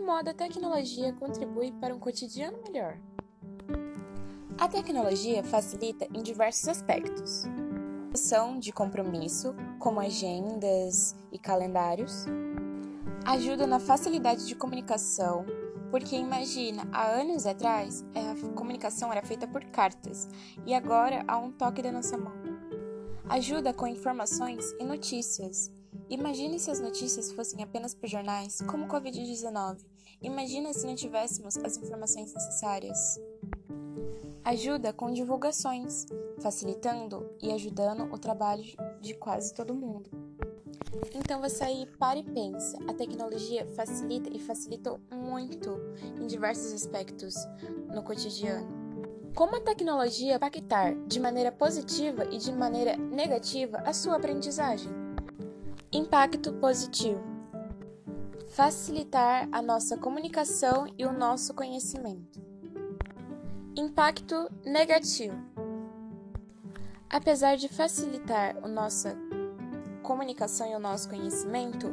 modo a tecnologia contribui para um cotidiano melhor? A tecnologia facilita em diversos aspectos. São de compromisso, como agendas e calendários. Ajuda na facilidade de comunicação, porque imagina, há anos atrás a comunicação era feita por cartas e agora há um toque da nossa mão. Ajuda com informações e notícias. Imagine se as notícias fossem apenas por jornais, como o Covid-19. Imagina se não tivéssemos as informações necessárias. Ajuda com divulgações, facilitando e ajudando o trabalho de quase todo mundo. Então você aí para e pensa, a tecnologia facilita e facilitou muito em diversos aspectos no cotidiano. Como a tecnologia impactar de maneira positiva e de maneira negativa a sua aprendizagem? Impacto positivo. Facilitar a nossa comunicação e o nosso conhecimento. Impacto negativo. Apesar de facilitar a nossa comunicação e o nosso conhecimento,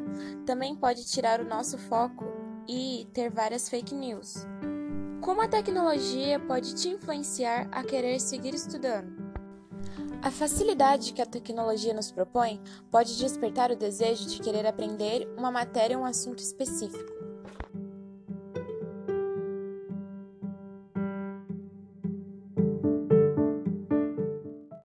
também pode tirar o nosso foco e ter várias fake news. Como a tecnologia pode te influenciar a querer seguir estudando? A facilidade que a tecnologia nos propõe pode despertar o desejo de querer aprender uma matéria ou um assunto específico.